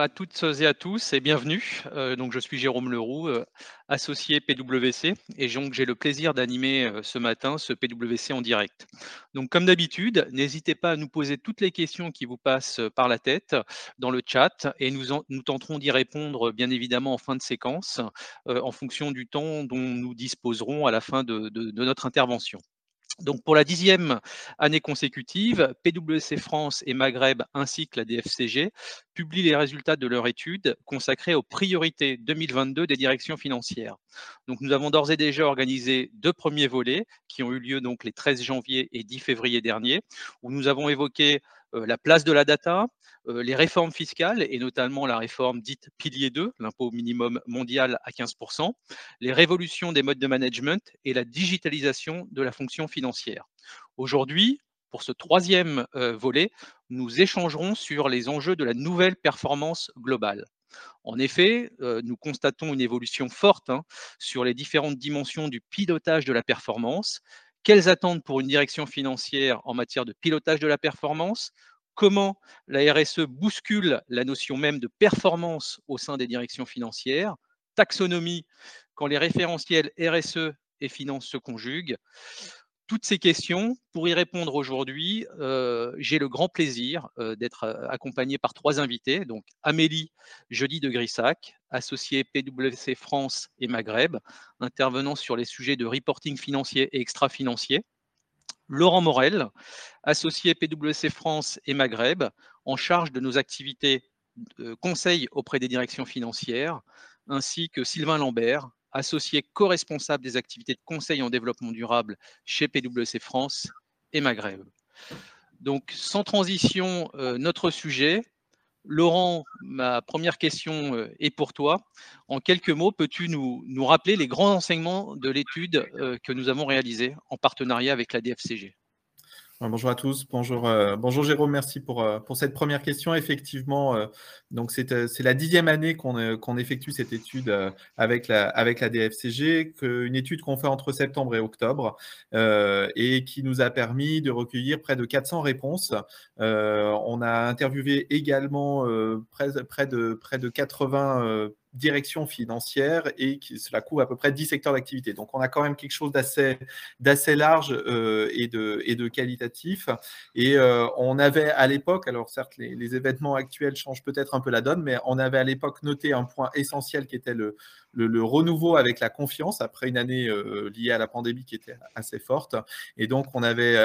à toutes et à tous et bienvenue. Euh, donc, je suis Jérôme Leroux, euh, associé PwC, et donc j'ai le plaisir d'animer euh, ce matin ce PwC en direct. Donc, comme d'habitude, n'hésitez pas à nous poser toutes les questions qui vous passent par la tête dans le chat, et nous, nous tenterons d'y répondre bien évidemment en fin de séquence, en fonction du temps dont nous disposerons à la fin de notre intervention. Donc pour la dixième année consécutive, PwC France et Maghreb ainsi que la DFCG publient les résultats de leur étude consacrée aux priorités 2022 des directions financières. Donc nous avons d'ores et déjà organisé deux premiers volets qui ont eu lieu donc les 13 janvier et 10 février dernier, où nous avons évoqué la place de la data, euh, les réformes fiscales, et notamment la réforme dite pilier 2, l'impôt minimum mondial à 15%, les révolutions des modes de management et la digitalisation de la fonction financière. Aujourd'hui, pour ce troisième euh, volet, nous échangerons sur les enjeux de la nouvelle performance globale. En effet, nous constatons une évolution forte hein, sur les différentes dimensions du pilotage de la performance, quelles attentes pour une direction financière en matière de pilotage de la performance? Comment la RSE bouscule la notion même de performance au sein des directions financières? Taxonomie, quand les référentiels RSE et finance se conjuguent toutes ces questions, pour y répondre aujourd'hui, euh, j'ai le grand plaisir euh, d'être euh, accompagné par trois invités. Donc Amélie Jeudi de Grissac, associée PwC France et Maghreb, intervenant sur les sujets de reporting financier et extra-financier. Laurent Morel, associé PwC France et Maghreb, en charge de nos activités de conseil auprès des directions financières, ainsi que Sylvain Lambert, associé co-responsable des activités de conseil en développement durable chez PwC France et Maghreb. Donc, sans transition, euh, notre sujet. Laurent, ma première question euh, est pour toi. En quelques mots, peux-tu nous, rappeler les grands enseignements de l'étude euh, que nous avons réalisée en partenariat avec la DFCG Bonjour à tous, bonjour, euh, bonjour Jérôme, merci pour, euh, pour cette première question. Effectivement, euh, donc c'est la dixième année qu'on effectue cette étude avec, la, avec la DFCG, une étude qu'on fait entre septembre et octobre et qui nous a permis de recueillir près de 400 réponses. on a interviewé également près, près, de, près de 80 direction financière et qui, cela couvre à peu près 10 secteurs d'activité. Donc, on a quand même quelque chose d'assez, d'assez large euh, et, de, et de qualitatif. Et euh, on avait à l'époque, alors certes, les, événements actuels changent peut-être un peu la donne, mais on avait à l'époque noté un point essentiel qui était le, le, renouveau avec la confiance après une année euh, liée à la pandémie qui était assez forte. Et donc, on avait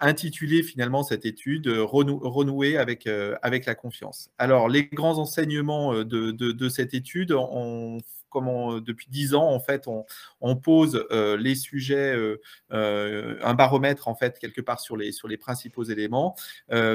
intitulé finalement cette étude Renouer avec, avec la confiance. Alors, les grands enseignements de, de, cette étude, depuis dix ans, en fait, on, pose euh, les sujets, euh, euh, un baromètre, en fait, quelque part sur les, sur les principaux éléments.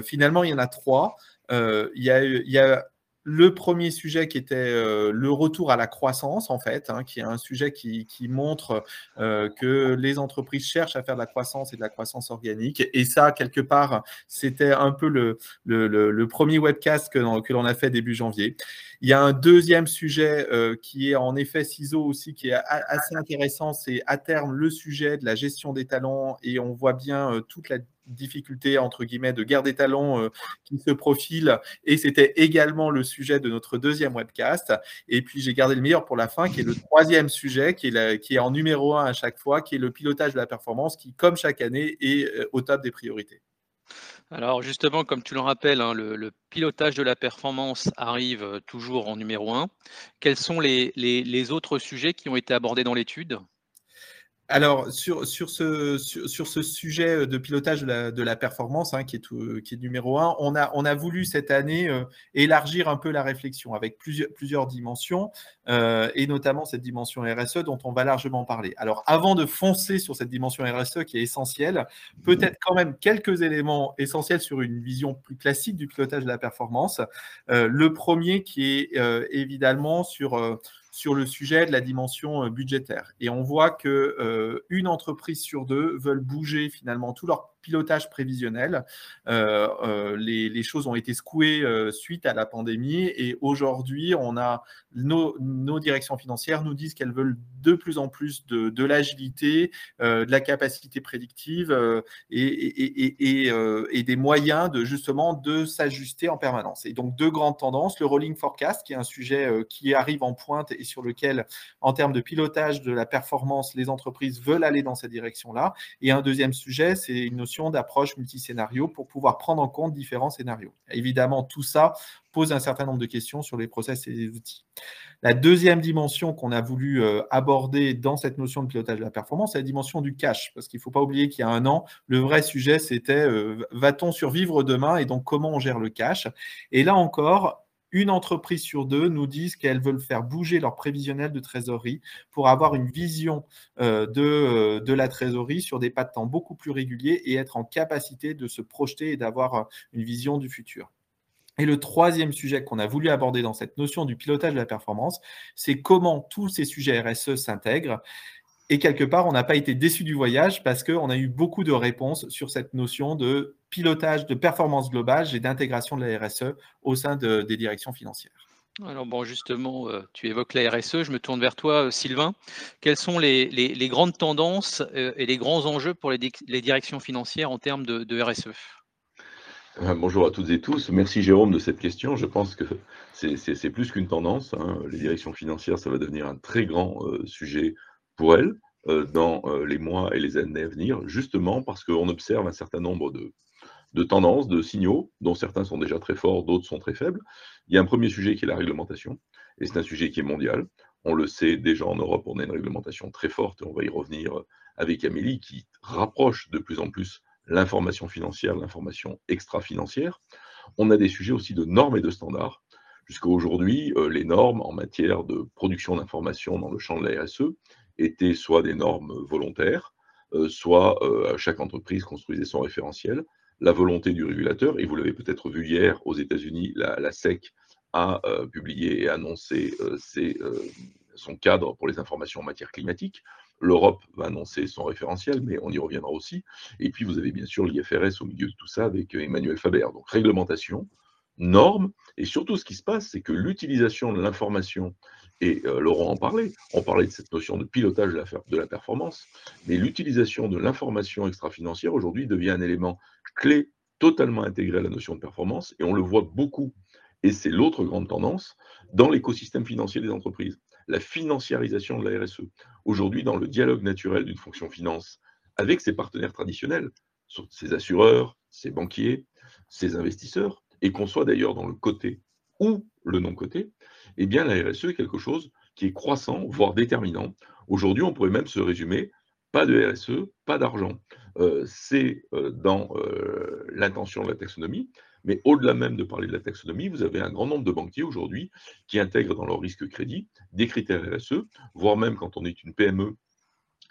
finalement, il y en a trois. il y a le premier sujet qui était euh, le retour à la croissance, en fait, hein, qui est un sujet qui, montre euh, que les entreprises cherchent à faire de la croissance et de la croissance organique. Et ça, quelque part, c'était un peu le, premier webcast que, que l'on a fait début janvier. Il y a un deuxième sujet euh, qui est en effet CISO aussi, qui est assez intéressant, c'est à terme le sujet de la gestion des talents et on voit bien toute la difficulté entre guillemets de guerre des talents euh, qui se profile et c'était également le sujet de notre deuxième webcast et puis j'ai gardé le meilleur pour la fin qui est le troisième sujet qui est, qui est en numéro un à chaque fois qui est le pilotage de la performance qui comme chaque année est euh, au top des priorités. Alors justement, comme tu le rappelles, hein, le, pilotage de la performance arrive euh, toujours en numéro un. Quels sont les autres sujets qui ont été abordés dans l'étude? Alors, sur, ce, sujet de pilotage de la, performance, hein, qui, est qui est numéro un, on a, voulu cette année euh, élargir un peu la réflexion avec plusieurs, dimensions, euh, et notamment cette dimension RSE dont on va largement parler. Alors, avant de foncer sur cette dimension RSE qui est essentielle, peut-être quand même quelques éléments essentiels sur une vision plus classique du pilotage de la performance. Euh, le premier qui est évidemment sur sur le sujet de la dimension budgétaire. Et on voit que une entreprise sur deux veulent bouger finalement tout leur pilotage prévisionnel. Euh, euh, les, choses ont été secouées euh, suite à la pandémie et aujourd'hui, on a nos, directions financières nous disent qu'elles veulent de plus en plus de, l'agilité, de la capacité prédictive et, des moyens de justement de s'ajuster en permanence. Et donc deux grandes tendances, le rolling forecast qui est un sujet qui arrive en pointe et sur lequel, en termes de pilotage de la performance, les entreprises veulent aller dans cette direction-là. Et un deuxième sujet, c'est une notion d'approche multiscénario pour pouvoir prendre en compte différents scénarios. Évidemment, tout ça pose un certain nombre de questions sur les process et les outils. La deuxième dimension qu'on a voulu euh, aborder dans cette notion de pilotage de la performance, c'est la dimension du cash. Parce qu'il ne faut pas oublier qu'il y a un an, le vrai sujet, c'était euh, va-t-on survivre demain et donc comment on gère le cash? Et là encore, une entreprise sur deux nous disent qu'elles veulent faire bouger leur prévisionnel de trésorerie pour avoir une vision euh, de, euh, de, la trésorerie sur des pas de temps beaucoup plus réguliers et être en capacité de se projeter et d'avoir euh, une vision du futur. Et le troisième sujet qu'on a voulu aborder dans cette notion du pilotage de la performance, c'est comment tous ces sujets RSE s'intègrent. Et quelque part, on n'a pas été déçu du voyage parce qu'on a eu beaucoup de réponses sur cette notion de pilotage de performance globale et d'intégration de la RSE au sein des directions financières. Alors bon, justement, euh, tu évoques la RSE, je me tourne vers toi, euh, Sylvain. Quelles sont les, grandes tendances euh, et les grands enjeux pour les, directions financières en termes de, RSE Bonjour à toutes et tous. Merci Jérôme de cette question. Je pense que c'est plus qu'une tendance. Hein. Les directions financières, ça va devenir un très grand sujet pour elles dans les mois et les années à venir, justement parce qu'on observe un certain nombre de, de tendances, de signaux, dont certains sont déjà très forts, d'autres sont très faibles. Il y a un premier sujet qui est la réglementation, et c'est un sujet qui est mondial. On le sait déjà en Europe, on a une réglementation très forte, et on va y revenir avec Amélie, qui rapproche de plus en plus l'information financière, l'information extra-financière. On a des sujets aussi de normes et de standards. Jusqu'à aujourd'hui, euh, les normes en matière de production d'informations dans le champ de la RSE étaient soit des normes volontaires, euh, soit euh, chaque entreprise construisait son référentiel la volonté du régulateur, et vous l'avez peut-être vu hier aux États-Unis, la, SEC a euh, publié et annoncé euh, euh, son cadre pour les informations en matière climatique. L'Europe va annoncer son référentiel, mais on y reviendra aussi. Et puis vous avez bien sûr l'IFRS au milieu de tout ça avec Emmanuel Faber. Donc réglementation, normes, et surtout ce qui se passe, c'est que l'utilisation de l'information, et Laurent en parlait, on parlait de cette notion de pilotage de la, de la performance, mais l'utilisation de l'information extra-financière aujourd'hui devient un élément clé totalement intégré à la notion de performance, et on le voit beaucoup, et c'est l'autre grande tendance, dans l'écosystème financier des entreprises, la financiarisation de la RSE. Aujourd'hui, dans le dialogue naturel d'une fonction finance avec ses partenaires traditionnels, ses assureurs, ses banquiers, ses investisseurs, et qu'on soit d'ailleurs dans le côté ou le non-côté, eh la RSE est quelque chose qui est croissant, voire déterminant. Aujourd'hui, on pourrait même se résumer pas de RSE, pas d'argent. Euh, c'est euh, dans euh, l'intention de la taxonomie, mais au-delà même de parler de la taxonomie, vous avez un grand nombre de banquiers aujourd'hui qui intègrent dans leur risque crédit des critères RSE, voire même quand on est une PME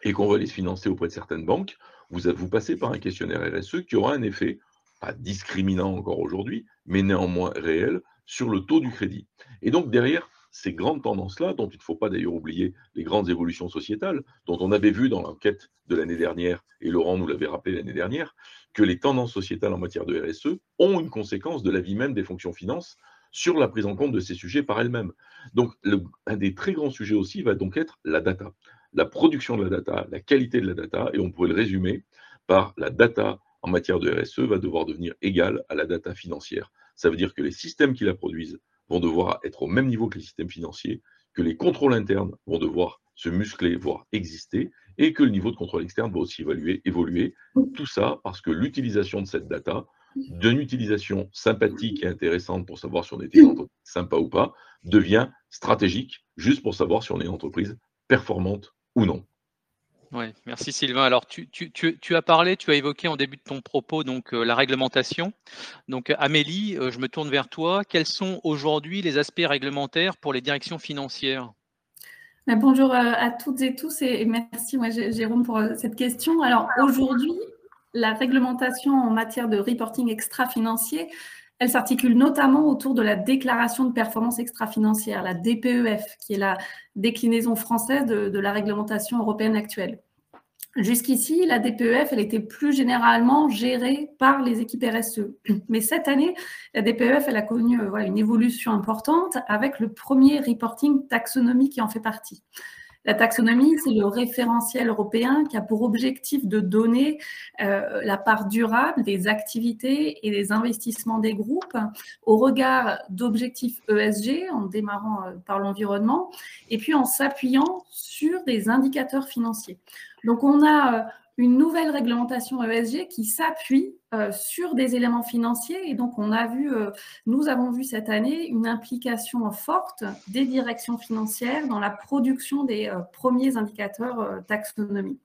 et qu'on va les financer auprès de certaines banques, vous, vous passez par un questionnaire RSE qui aura un effet, pas discriminant encore aujourd'hui, mais néanmoins réel, sur le taux du crédit. Et donc derrière, ces grandes tendances-là, dont il ne faut pas d'ailleurs oublier les grandes évolutions sociétales, dont on avait vu dans l'enquête de l'année dernière, et Laurent nous l'avait rappelé l'année dernière, que les tendances sociétales en matière de RSE ont une conséquence de la vie même des fonctions finances sur la prise en compte de ces sujets par elles-mêmes. Donc, un des très grands sujets aussi va donc être la data, la production de la data, la qualité de la data, et on pourrait le résumer par la data en matière de RSE va devoir devenir égale à la data financière. Ça veut dire que les systèmes qui la produisent vont devoir être au même niveau que les systèmes financiers, que les contrôles internes vont devoir se muscler, voire exister, et que le niveau de contrôle externe va aussi évaluer, évoluer. Tout ça parce que l'utilisation de cette data, d'une utilisation sympathique et intéressante pour savoir si on était sympa ou pas, devient stratégique, juste pour savoir si on est une entreprise performante ou non. Oui, merci Sylvain. Alors, tu, as parlé, tu as évoqué en début de ton propos donc euh, la réglementation. Donc, Amélie, euh, je me tourne vers toi. Quels sont aujourd'hui les aspects réglementaires pour les directions financières? Ben, Bonjour euh, à toutes et tous et merci Jérôme pour cette question. Alors, aujourd'hui, la réglementation en matière de reporting extra-financier, Elle s'articule notamment autour de la déclaration de performance extra-financière, la DPEF, qui est la déclinaison française de la réglementation européenne actuelle. Jusqu'ici, la DPEF, elle était plus généralement gérée par les équipes RSE. Mais cette année, la DPEF, elle a connu euh, une évolution importante avec le premier reporting taxonomie qui en fait partie. La taxonomie, c'est le référentiel européen qui a pour objectif de donner euh, la part durable des activités et des investissements des groupes au regard d'objectifs ESG, en démarrant euh, par l'environnement, et puis en s'appuyant sur des indicateurs financiers. Donc, on a euh, une nouvelle réglementation ESG qui s'appuie euh, sur des éléments financiers. Et donc, on a vu, euh, nous avons vu cette année une implication forte des directions financières dans la production des premiers indicateurs taxonomie.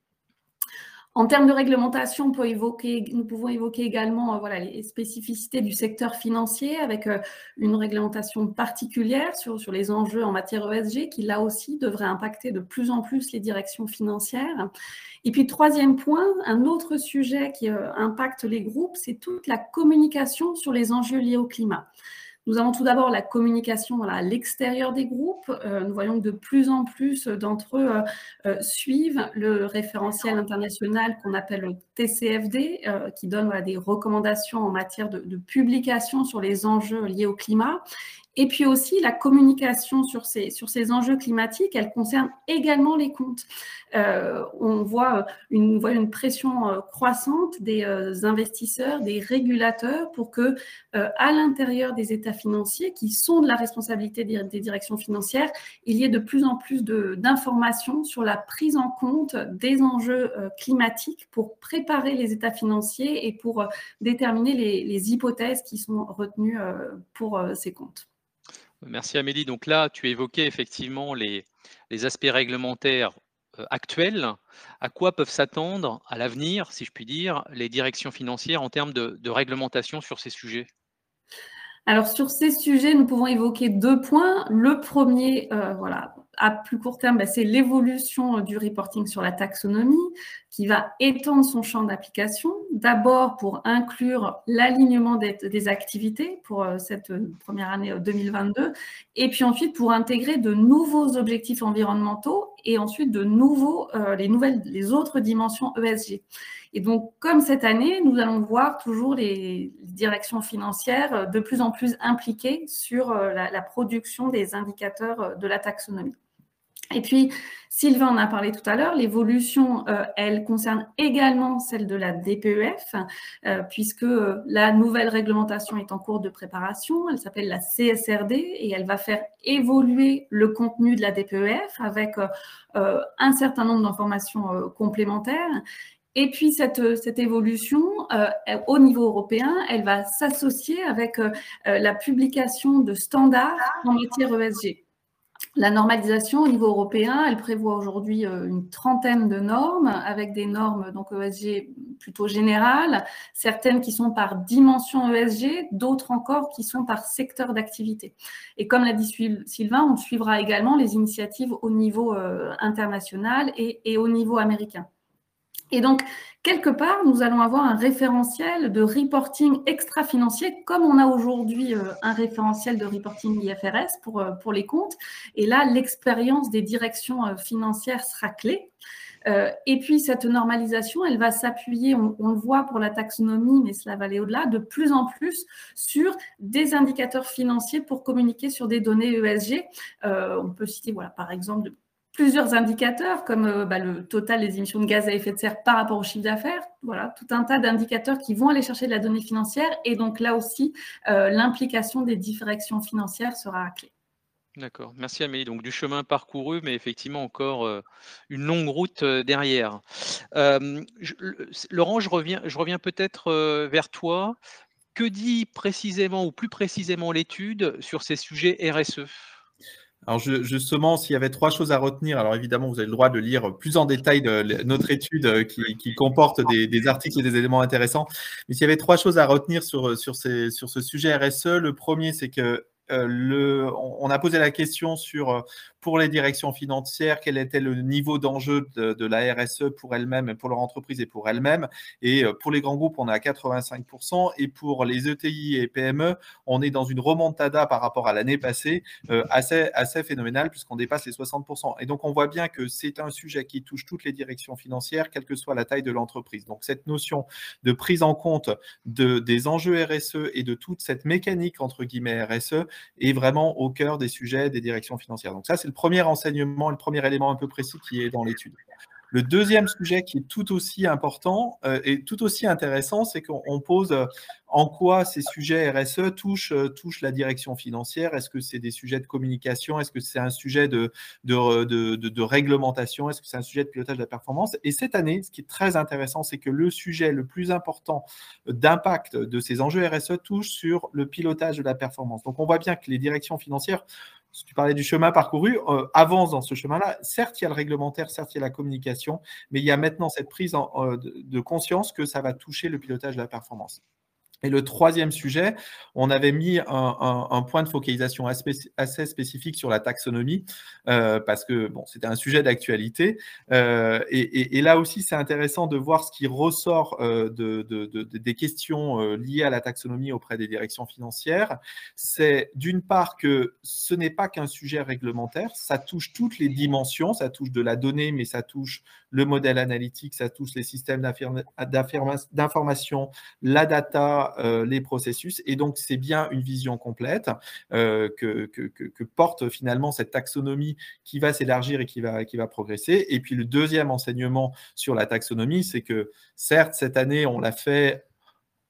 En termes de réglementation, nous pouvons évoquer également euh, les spécificités du secteur financier avec euh, une réglementation particulière sur, sur les enjeux en matière ESG qui, là aussi, devrait impacter de plus en plus les directions financières. Et puis, troisième point, un autre sujet qui euh, impacte les groupes, c'est toute la communication sur les enjeux liés au climat. Nous avons tout d'abord la communication à l'extérieur des groupes. Euh, nous voyons que de plus en plus d'entre eux euh, euh, suivent le référentiel international qu'on appelle le TCFD, qui donne des recommandations en matière de, de publication sur les enjeux liés au climat. Et puis aussi, la communication sur ces, sur ces enjeux climatiques, elle concerne également les comptes. Euh, on voit une, voit une pression euh, croissante des euh, investisseurs, des régulateurs pour que, à l'intérieur des états financiers, qui sont de la responsabilité des, des directions financières, il y ait de plus en plus d'informations sur la prise en compte des enjeux climatiques pour préparer les états financiers et pour déterminer les, les hypothèses qui sont retenues pour ces comptes. Merci Amélie. Donc là, tu évoquais effectivement les, aspects réglementaires euh, actuels. À quoi peuvent s'attendre à l'avenir, si je puis dire, les directions financières en termes de, réglementation sur ces sujets? Alors sur ces sujets, nous pouvons évoquer deux points. Le premier, euh, voilà, à plus court terme, bah, c'est l'évolution du reporting sur la taxonomie qui va étendre son champ d'application. D'abord pour inclure l'alignement des, activités pour euh, cette première année 2022, euh, et puis ensuite pour intégrer de nouveaux objectifs environnementaux et ensuite de nouveaux, euh, les, nouvelles, les autres dimensions ESG. Et donc, comme cette année, nous allons voir toujours les directions financières de plus en plus impliquées sur la production des indicateurs de la taxonomie. Et puis, Sylvain en a parlé tout à l'heure, l'évolution, euh, elle concerne également celle de la DPEF, euh, puisque euh, la nouvelle réglementation est en cours de préparation, elle s'appelle la CSRD et elle va faire évoluer le contenu de la DPEF avec un certain nombre d'informations complémentaires. Et puis, cette, cette évolution, au niveau européen, elle va s'associer avec la publication de standards en matière ESG. La normalisation au niveau européen, elle prévoit aujourd'hui euh, une trentaine de normes, avec des normes donc ESG plutôt générales, certaines qui sont par dimension ESG, d'autres encore qui sont par secteur d'activité. Et comme l'a dit Sylvain, on suivra également les initiatives au niveau euh, international et au niveau américain. Et donc, quelque part, nous allons avoir un référentiel de reporting extra-financier, comme on a aujourd'hui euh, un référentiel de reporting IFRS pour, euh, pour les comptes. Et là, l'expérience des directions euh, financières sera clé. et puis, cette normalisation, elle va s'appuyer, on, on, le voit pour la taxonomie, mais cela va aller au-delà, de plus en plus sur des indicateurs financiers pour communiquer sur des données ESG. on peut citer, voilà, par exemple, plusieurs indicateurs comme euh, bah, le total des émissions de gaz à effet de serre par rapport au chiffre d'affaires. Voilà, tout un tas d'indicateurs qui vont aller chercher de la donnée financière. Et donc là aussi, euh, l'implication des directions financières sera clé. D'accord, merci Amélie. Donc du chemin parcouru, mais effectivement encore euh, une longue route derrière. Laurent, je reviens, je reviens peut-être vers toi. Que dit précisément ou plus précisément l'étude sur ces sujets RSE alors justement, s'il y avait trois choses à retenir, alors évidemment, vous avez le droit de lire plus en détail notre étude euh, qui, comporte des, articles et des éléments intéressants. Mais s'il y avait trois choses à retenir sur, sur, ce sujet RSE, le premier, c'est que euh, le, on a posé la question sur euh, pour les directions financières, quel était le niveau d'enjeu de, la RSE pour elle-même, pour leur entreprise et pour elle-même. Et pour les grands groupes, on est à 85%. Et pour les ETI et PME, on est dans une remontada par rapport à l'année passée assez, assez phénoménale puisqu'on dépasse les 60%. Et donc, on voit bien que c'est un sujet qui touche toutes les directions financières, quelle que soit la taille de l'entreprise. Donc, cette notion de prise en compte de, des enjeux RSE et de toute cette mécanique, entre guillemets, RSE, est vraiment au cœur des sujets des directions financières. Donc, ça, c'est le premier enseignement, le premier élément un peu précis qui est dans l'étude. Le deuxième sujet qui est tout aussi important euh, et tout aussi intéressant, c'est qu'on pose euh, en quoi ces sujets RSE touchent, euh, touchent la direction financière. Est-ce que c'est des sujets de communication? Est-ce que c'est un sujet de réglementation? Est-ce que c'est un sujet de pilotage de la performance? Et cette année, ce qui est très intéressant, c'est que le sujet le plus important d'impact de ces enjeux RSE touche sur le pilotage de la performance. Donc on voit bien que les directions financières si tu parlais du chemin parcouru, euh, avance dans ce chemin-là. Certes, il y a le réglementaire, certes, il y a la communication, mais il y a maintenant cette prise euh, de conscience que ça va toucher le pilotage de la performance. Et le troisième sujet, on avait mis un, point de focalisation assez spécifique sur la taxonomie, euh, parce que bon, c'était un sujet d'actualité. Euh, et, là aussi, c'est intéressant de voir ce qui ressort euh, de, des questions liées à la taxonomie auprès des directions financières. C'est d'une part que ce n'est pas qu'un sujet réglementaire, ça touche toutes les dimensions, ça touche de la donnée, mais ça touche le modèle analytique, ça touche les systèmes d'information, la data, euh, les processus. Et donc, c'est bien une vision complète euh, que, porte finalement cette taxonomie qui va s'élargir et qui va, progresser. Et puis, le deuxième enseignement sur la taxonomie, c'est que certes, cette année, on l'a fait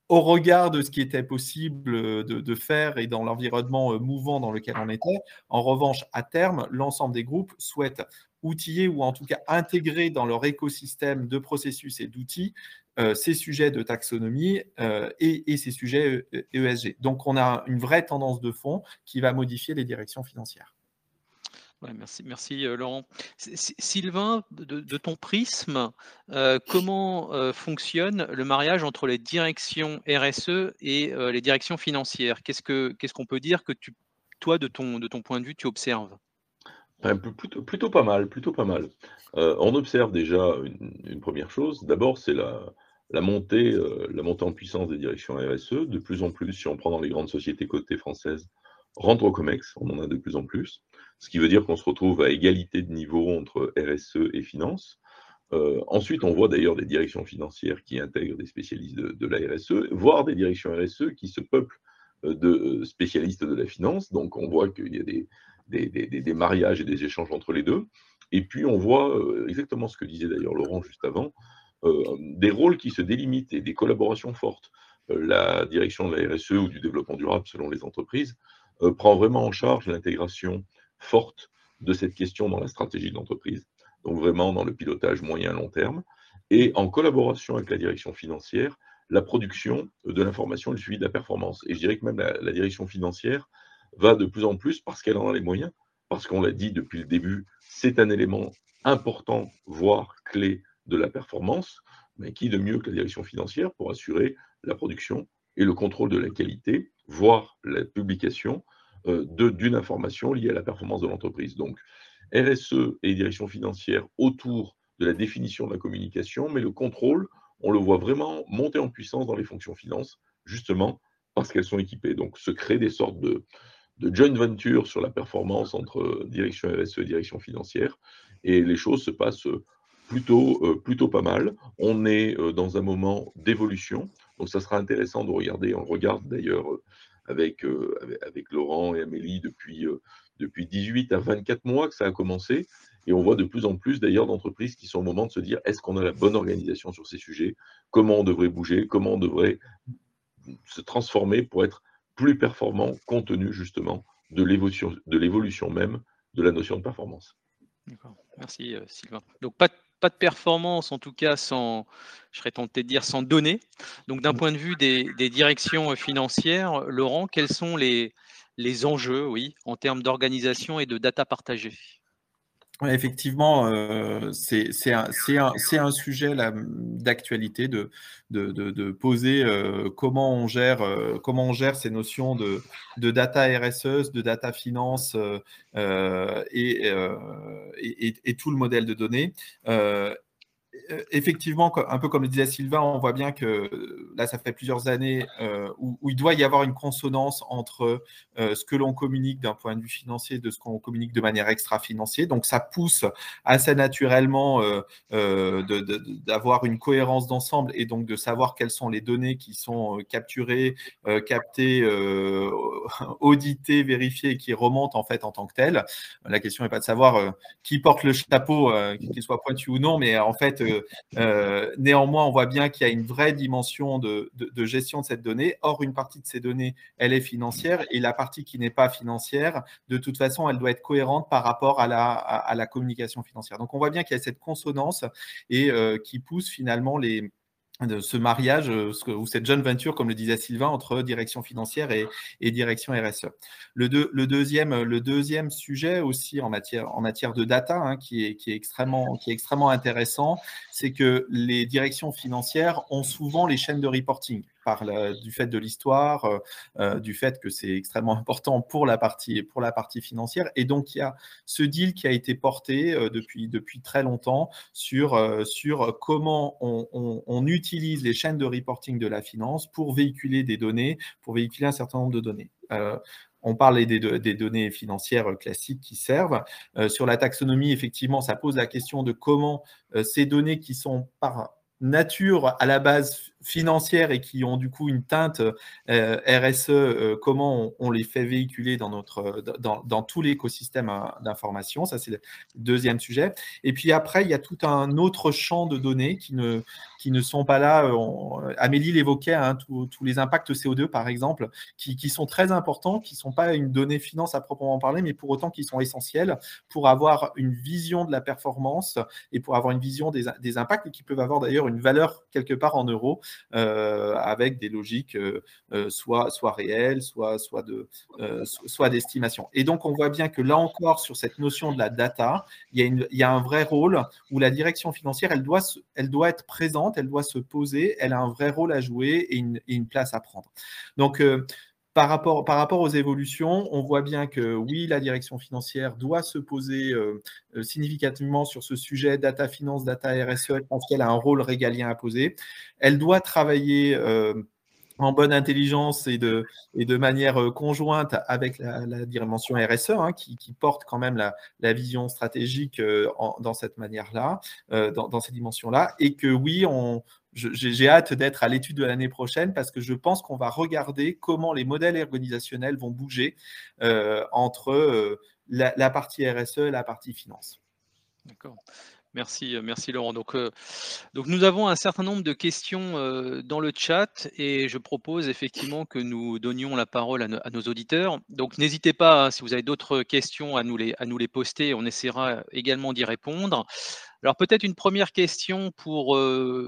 au regard de ce qui était possible de, de faire et dans l'environnement euh, mouvant dans lequel on était. En revanche, à terme, l'ensemble des groupes souhaitent outiller ou en tout cas intégrer dans leur écosystème de processus et d'outils euh, ces sujets de taxonomie euh, et, ces sujets ESG. E Donc, on a une vraie tendance de fond qui va modifier les directions financières. merci, merci euh, Laurent. Sylvain, de, ton prisme, comment fonctionne le mariage entre les directions RSE et les directions financières? Qu'est-ce qu'on peut dire que tu, toi, de ton, de ton point de vue, tu observes? Plutôt, pas mal, plutôt pas mal. on observe déjà une première chose. D'abord, c'est la, montée, euh, la montée en puissance des directions RSE, de plus en plus, si on prend dans les grandes sociétés cotées françaises, rentre au COMEX, on en a de plus en plus, ce qui veut dire qu'on se retrouve à égalité de niveau entre RSE et finance. Euh, ensuite, on voit d'ailleurs des directions financières qui intègrent des spécialistes de, la RSE, voire des directions RSE qui se peuplent euh, de spécialistes de la finance. Donc, on voit qu'il y a des, des, mariages et des échanges entre les deux. Et puis, on voit exactement ce que disait d'ailleurs Laurent juste avant, euh, des rôles qui se délimitent et des collaborations fortes. Euh, la direction de la RSE ou du développement durable, selon les entreprises, euh, prend vraiment en charge l'intégration forte de cette question dans la stratégie de l'entreprise, donc vraiment dans le pilotage moyen-long terme, et en collaboration avec la direction financière, la production de l'information et le suivi de la performance. Et je dirais que même la, direction financière va de plus en plus, parce qu'elle en a les moyens, parce qu'on l'a dit depuis le début, c'est un élément important, voire clé de la performance, mais qui de mieux que la direction financière pour assurer la production et le contrôle de la qualité, voire la publication euh, d'une information liée à la performance de l'entreprise. Donc, RSE et direction financière autour de la définition de la communication, mais le contrôle, on le voit vraiment monter en puissance dans les fonctions finances, justement parce qu'elles sont équipées. Donc, se créent des sortes de, de joint venture sur la performance entre direction RSE et direction financière, et les choses se passent plutôt, euh, plutôt pas mal. On est euh, dans un moment d'évolution, donc ça sera intéressant de regarder. On regarde d'ailleurs euh, avec, avec, Laurent et Amélie depuis, depuis 18 à 24 mois que ça a commencé. Et on voit de plus en plus d'ailleurs d'entreprises qui sont au moment de se dire est-ce qu'on a la bonne organisation sur ces sujets? Comment on devrait bouger? Comment on devrait se transformer pour être plus performant compte tenu justement de l'évolution même de la notion de performance. Merci Sylvain. Donc pas, pas de performance, en tout cas sans, je serais tenté de dire, sans données. Donc d'un point de vue des, directions financières, Laurent, quels sont les, les enjeux, oui, en termes d'organisation et de data partagée? Effectivement, euh, c'est un, un, sujet d'actualité de, de, de, poser euh, comment, on gère, euh, comment on gère ces notions de, de data RSE, de data finance et, et, et, tout le modèle de données. Euh, effectivement, un peu comme le disait Sylvain, on voit bien que là, ça fait plusieurs années euh, où, il doit y avoir une consonance entre euh, ce que l'on communique d'un point de vue financier de ce qu'on communique de manière extra-financière. Donc, ça pousse assez naturellement d'avoir une cohérence d'ensemble et donc de savoir quelles sont les données qui sont capturées, captées, auditées, vérifiées et qui remontent en fait en tant que telles. La question n'est pas de savoir qui porte le chapeau, qu'il soit pointu ou non, mais en fait, euh, néanmoins, on voit bien qu'il y a une vraie dimension de, gestion de cette donnée. Or, une partie de ces données, elle est financière et la partie qui n'est pas financière, de toute façon, elle doit être cohérente par rapport à la, communication financière. Donc, on voit bien qu'il y a cette consonance et euh, qui pousse finalement les, de ce mariage euh, ou cette jeune venture, comme le disait Sylvain, entre direction financière et, direction RSE. Le, le, deuxième, sujet aussi en matière, de data, hein, qui est extrêmement intéressant, c'est que les directions financières ont souvent les chaînes de reporting du fait de l'histoire, euh, euh, du fait que c'est extrêmement important pour la, partie, pour la partie financière. Et donc, il y a ce deal qui a été porté euh, depuis, depuis très longtemps sur, sur comment on, utilise les chaînes de reporting de la finance pour véhiculer des données, pour véhiculer un certain nombre de données. On parlait des, des, données financières classiques qui servent. sur la taxonomie, effectivement, ça pose la question de comment ces données qui sont par nature à la base financière et qui ont du coup une teinte euh, RSE, euh, comment on, les fait véhiculer dans, notre, dans, dans tout l'écosystème hein, d'information. Ça, c'est le deuxième sujet. Et puis après, il y a tout un autre champ de données qui ne, qui ne sont pas là. Euh, Amélie l'évoquait, hein, tous les impacts CO2, par exemple, qui, qui sont très importants, qui ne sont pas une donnée finance à proprement parler, mais pour autant qui sont essentiels pour avoir une vision de la performance et pour avoir une vision des, des impacts et qui peuvent avoir d'ailleurs une valeur quelque part en euros avec des logiques euh, euh, soit, soit réelles, soit, soit, de, soit d'estimation. Et donc, on voit bien que là encore, sur cette notion de la data, il y a, une, il y a un vrai rôle où la direction financière, elle doit, elle doit être présente, elle doit se poser, elle a un vrai rôle à jouer et une, et une place à prendre. Donc, par rapport, aux évolutions, on voit bien que oui, la direction financière doit se poser euh, euh, significativement sur ce sujet data finance, data RSE. parce qu'elle a un rôle régalien à poser. Elle doit travailler euh, en bonne intelligence et de, et de manière conjointe avec la, dimension RSE, hein, qui, porte quand même la, vision stratégique dans cette manière-là, dans, dans, ces dimensions-là, et que oui, on, j'ai hâte d'être à l'étude de l'année prochaine parce que je pense qu'on va regarder comment les modèles organisationnels vont bouger euh, entre euh, la, partie RSE et la partie finance. D'accord. Merci, euh, merci Laurent. Donc, nous avons un certain nombre de questions dans le chat et je propose effectivement que nous donnions la parole à, nos auditeurs. Donc n'hésitez pas, hein, si vous avez d'autres questions, à nous, les, à nous les poster. On essaiera également d'y répondre. Alors peut-être une première question pour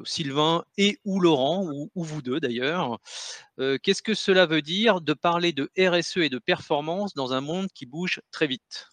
Sylvain et ou Laurent, ou, vous deux d'ailleurs. Qu'est-ce que cela veut dire de parler de RSE et de performance dans un monde qui bouge très vite?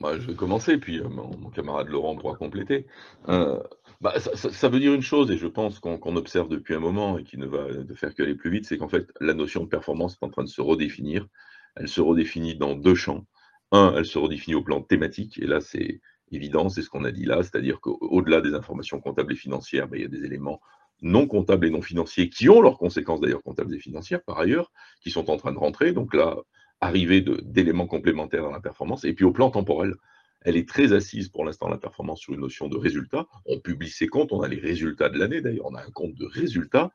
Bah, Je vais commencer, puis mon, camarade Laurent pourra compléter. Bah, ça, veut dire une chose, et je pense qu'on observe depuis un moment et qui ne va de faire qu'aller plus vite, c'est qu'en fait, la notion de performance est en train de se redéfinir. Elle se redéfinit dans deux champs. Un, elle se redéfinit au plan thématique, et là, c'est évident, c'est ce qu'on a dit là, c'est-à-dire qu'au-delà des informations comptables et financières, ben, il y a des éléments non comptables et non financiers qui ont leurs conséquences d'ailleurs comptables et financières par ailleurs, qui sont en train de rentrer. Donc là, arrivée d'éléments complémentaires dans la performance. Et puis au plan temporel, elle est très assise pour l'instant, la performance, sur une notion de résultat. On publie ses comptes, on a les résultats de l'année d'ailleurs, on a un compte de résultats,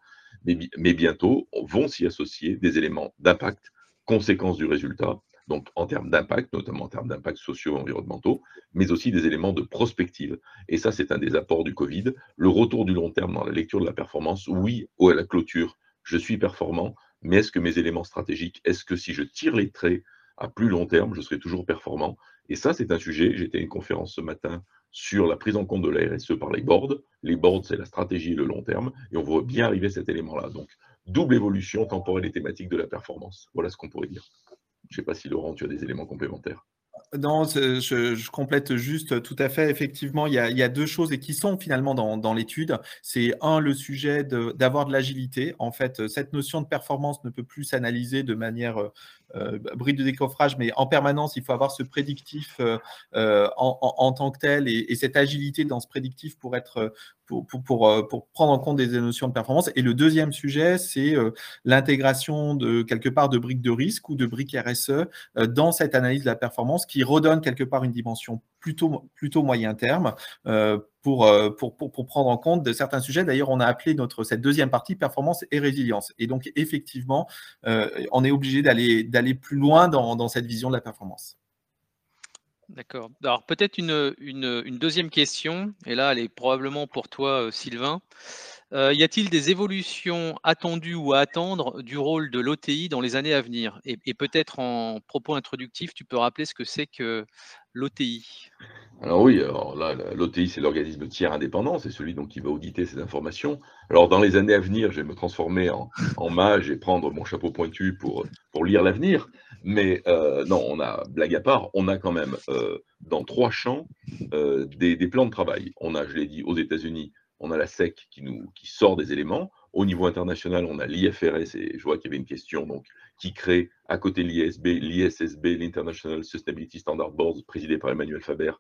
mais, mais bientôt vont s'y associer des éléments d'impact, conséquences du résultat, donc en termes d'impact, notamment en termes d'impact sociaux et environnementaux, mais aussi des éléments de prospective. Et ça, c'est un des apports du Covid. Le retour du long terme dans la lecture de la performance, oui, ou à la clôture, je suis performant, mais est-ce que mes éléments stratégiques, est-ce que si je tire les traits à plus long terme, je serai toujours performant? Et ça, c'est un sujet. J'étais à une conférence ce matin sur la prise en compte de la RSE par les boards. Les boards, c'est la stratégie et le long terme, et on voit bien arriver cet élément-là. Donc, double évolution temporelle et thématique de la performance. Voilà ce qu'on pourrait dire. Je ne sais pas si Laurent, tu as des éléments complémentaires. Non, je, complète juste tout à fait. Effectivement, il y a, deux choses et qui sont finalement dans, l'étude. C'est un, le sujet d'avoir de, l'agilité. En fait, cette notion de performance ne peut plus s'analyser de manière euh, bride de décoffrage, mais en permanence, il faut avoir ce prédictif euh, euh, en, tant que tel et, cette agilité dans ce prédictif pour être pour, pour, pour, prendre en compte des notions de performance. Et le deuxième sujet, c'est l'intégration de quelque part de briques de risque ou de briques RSE dans cette analyse de la performance qui redonne quelque part une dimension plutôt, plutôt moyen terme euh, pour, euh, pour, pour, pour, prendre en compte certains sujets. D'ailleurs, on a appelé notre, cette deuxième partie performance et résilience. Et donc, effectivement, euh, on est obligé d'aller, d'aller plus loin dans, dans cette vision de la performance. D'accord. Alors peut-être une, une, une, deuxième question, et là elle est probablement pour toi Sylvain. y a-t-il des évolutions attendues ou à attendre du rôle de l'OTI dans les années à venir? Et, et peut-être en propos introductif, tu peux rappeler ce que c'est que l'OTI Alors oui, alors là, l'OTI, c'est l'organisme tiers indépendant, c'est celui donc qui va auditer ces informations. Alors dans les années à venir, je vais me transformer en, mage et prendre mon chapeau pointu pour, pour lire l'avenir. Mais euh, non, on a, blague à part, on a quand même euh, dans trois champs euh, des, des, plans de travail. On a, je l'ai dit, aux États-Unis, on a la SEC qui, nous, qui sort des éléments. Au niveau international, on a l'IFRS, et je vois qu'il y avait une question, donc, qui crée à côté de l'ISB, l'ISSB, l'International Sustainability Standard Board, présidé par Emmanuel Faber,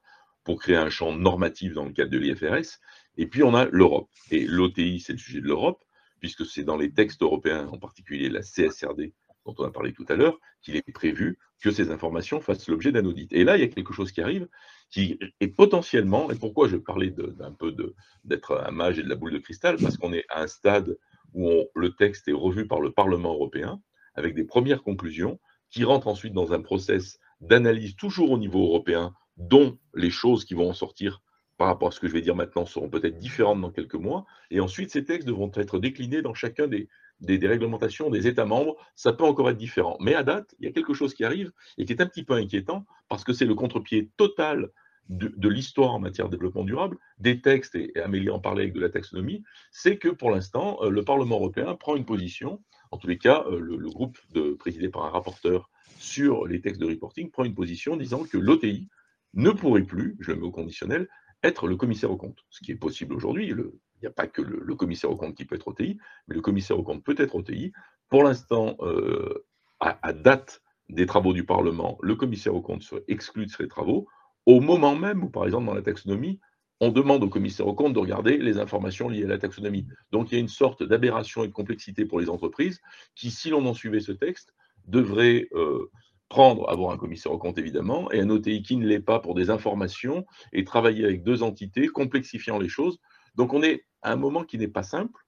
pour créer un champ normatif dans le cadre de l'IFRS. Et puis on a l'Europe. Et l'OTI, c'est le sujet de l'Europe, puisque c'est dans les textes européens, en particulier la CSRD, dont on a parlé tout à l'heure, qu'il est prévu que ces informations fassent l'objet d'un audit. Et là, il y a quelque chose qui arrive, qui est potentiellement, et pourquoi je parlais d'un peu d'être un mage et de la boule de cristal, parce qu'on est à un stade où le texte est revu par le Parlement européen, avec des premières conclusions qui rentrent ensuite dans un process d'analyse toujours au niveau européen, dont les choses qui vont en sortir par rapport à ce que je vais dire maintenant seront peut-être différentes dans quelques mois. Et ensuite, ces textes devront être déclinés dans chacun des, des, réglementations des États membres. Ça peut encore être différent. Mais à date, il y a quelque chose qui arrive et qui est un petit peu inquiétant parce que c'est le contre-pied total de, l'histoire en matière de développement durable, des textes, et, Amélie en parlait avec de la taxonomie, c'est que pour l'instant, euh, le Parlement européen prend une position en tous les cas, euh, le, groupe présidé par un rapporteur sur les textes de reporting prend une position disant que l'OTI ne pourrait plus, je le mets au conditionnel, être le commissaire au compte. Ce qui est possible aujourd'hui. Il n'y a pas que le, commissaire au compte qui peut être OTI, mais le commissaire au compte peut être OTI. Pour l'instant, euh, à, date des travaux du Parlement, le commissaire au compte serait exclu de ces travaux, au moment même où, par exemple, dans la taxonomie, on demande au commissaire au compte de regarder les informations liées à la taxonomie. Donc il y a une sorte d'aberration et de complexité pour les entreprises qui, si l'on en suivait ce texte, devraient euh, prendre, avoir un commissaire au compte évidemment, et un OTI qui ne l'est pas pour des informations, et travailler avec deux entités, complexifiant les choses. Donc on est à un moment qui n'est pas simple.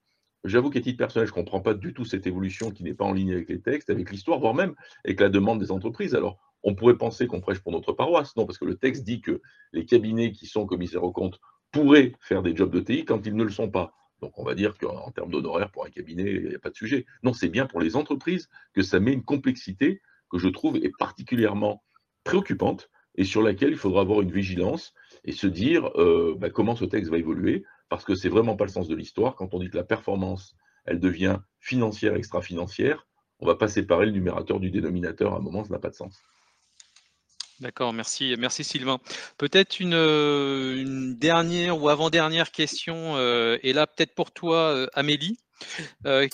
J'avoue qu'à titre personnel, je ne comprends pas du tout cette évolution qui n'est pas en ligne avec les textes, avec l'histoire, voire même avec la demande des entreprises. Alors, on pourrait penser qu'on prêche pour notre paroisse. Non, parce que le texte dit que les cabinets qui sont commissaires aux comptes pourraient faire des jobs de TI quand ils ne le sont pas. Donc on va dire qu'en termes d'honoraires pour un cabinet, il n'y a pas de sujet. Non, c'est bien pour les entreprises que ça met une complexité que je trouve est particulièrement préoccupante et sur laquelle il faudra avoir une vigilance et se dire euh, bah, comment ce texte va évoluer, parce que c'est vraiment pas le sens de l'histoire. Quand on dit que la performance, elle devient financière, extra-financière, on ne va pas séparer le numérateur du dénominateur à un moment, ça n'a pas de sens. D'accord, merci, merci Sylvain. Peut-être une, euh, dernière ou avant-dernière question, euh, et là peut-être pour toi, euh, Amélie.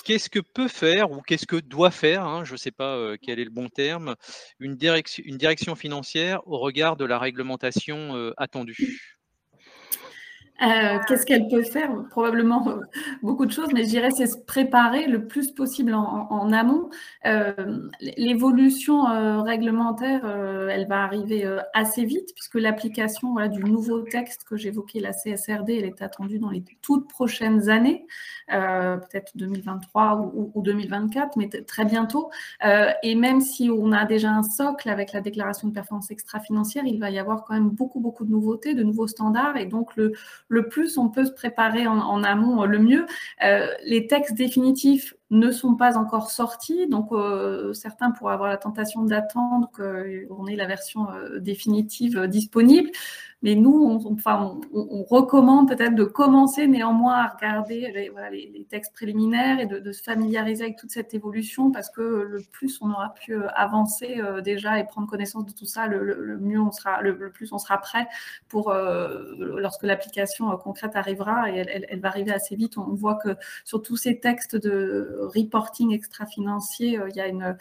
qu'est-ce que peut faire ou qu'est-ce que doit faire, hein, je ne sais pas quel est le bon terme, une direction, une direction financière au regard de la réglementation attendue? Euh, qu'est-ce qu'elle peut faire? Probablement euh, beaucoup de choses, mais je dirais c'est se préparer le plus possible en, amont. Euh, l'évolution réglementaire, elle va arriver assez vite puisque l'application du nouveau texte que j'évoquais, la CSRD, elle est attendue dans les toutes prochaines années, peut-être 2023 ou, ou, 2024, mais très bientôt. et même si on a déjà un socle avec la déclaration de performance extra-financière, il va y avoir quand même beaucoup, beaucoup de nouveautés, de nouveaux standards, et donc le le plus on peut se préparer en, amont, le mieux. Euh, les textes définitifs ne sont pas encore sortis. Donc, certains pourraient avoir la tentation d'attendre qu'on ait la version définitive disponible. Mais nous, on, enfin, on, recommande peut-être de commencer néanmoins à regarder les, textes préliminaires et de, se familiariser avec toute cette évolution parce que le plus on aura pu euh, avancer euh, déjà et prendre connaissance de tout ça, le, mieux on sera, le, plus on sera prêt pour euh, lorsque l'application concrète arrivera et elle, va arriver assez vite. On voit que sur tous ces textes de reporting extra-financier, il y a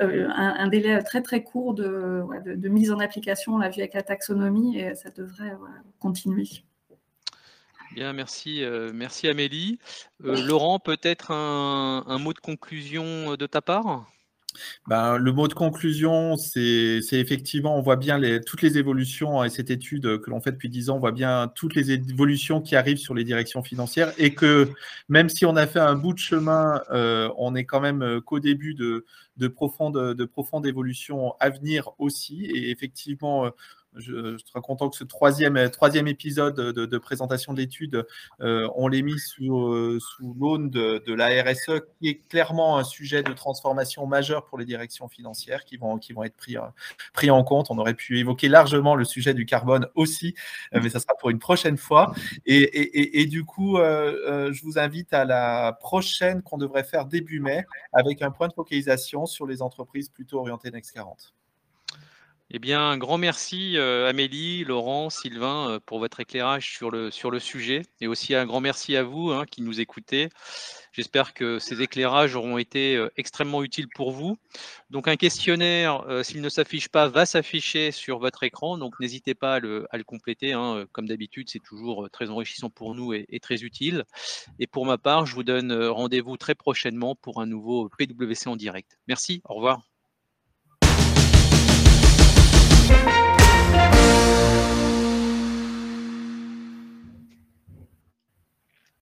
un, délai très très court de, de, mise en application. On l'a vu avec la taxonomie et ça devrait continuer. Bien, merci, euh, merci Amélie. Euh, Laurent, peut-être un, mot de conclusion euh, de ta part? Ben, le mot de conclusion, c'est effectivement, on voit bien les, toutes les évolutions et cette étude que l'on fait depuis 10 ans, on voit bien toutes les évolutions qui arrivent sur les directions financières et que même si on a fait un bout de chemin, on est quand même qu'au début de, de, profonde, de profonde évolution à venir aussi. Et effectivement, je, suis très content que ce troisième, troisième épisode de, présentation de l'étude, euh, on l'ait mis sous, euh, sous l'aune de, la RSE, qui est clairement un sujet de transformation majeur pour les directions financières qui vont, qui vont être pris, euh, pris en compte. On aurait pu évoquer largement le sujet du carbone aussi, mais ça sera pour une prochaine fois. Et, et du coup, je vous invite à la prochaine qu'on devrait faire début mai avec un point de focalisation sur les entreprises plutôt orientées Next 40. Eh bien, un grand merci euh, Amélie, Laurent, Sylvain euh, pour votre éclairage sur le, sur le sujet et aussi un grand merci à vous hein, qui nous écoutez. J'espère que ces éclairages auront été euh, extrêmement utiles pour vous. Donc un questionnaire, s'il ne s'affiche pas, va s'afficher sur votre écran. Donc n'hésitez pas à le, compléter. Hein. Comme d'habitude, c'est toujours très enrichissant pour nous et, et, très utile. Et pour ma part, je vous donne rendez-vous très prochainement pour un nouveau PWC en direct. Merci, au revoir. Thank you.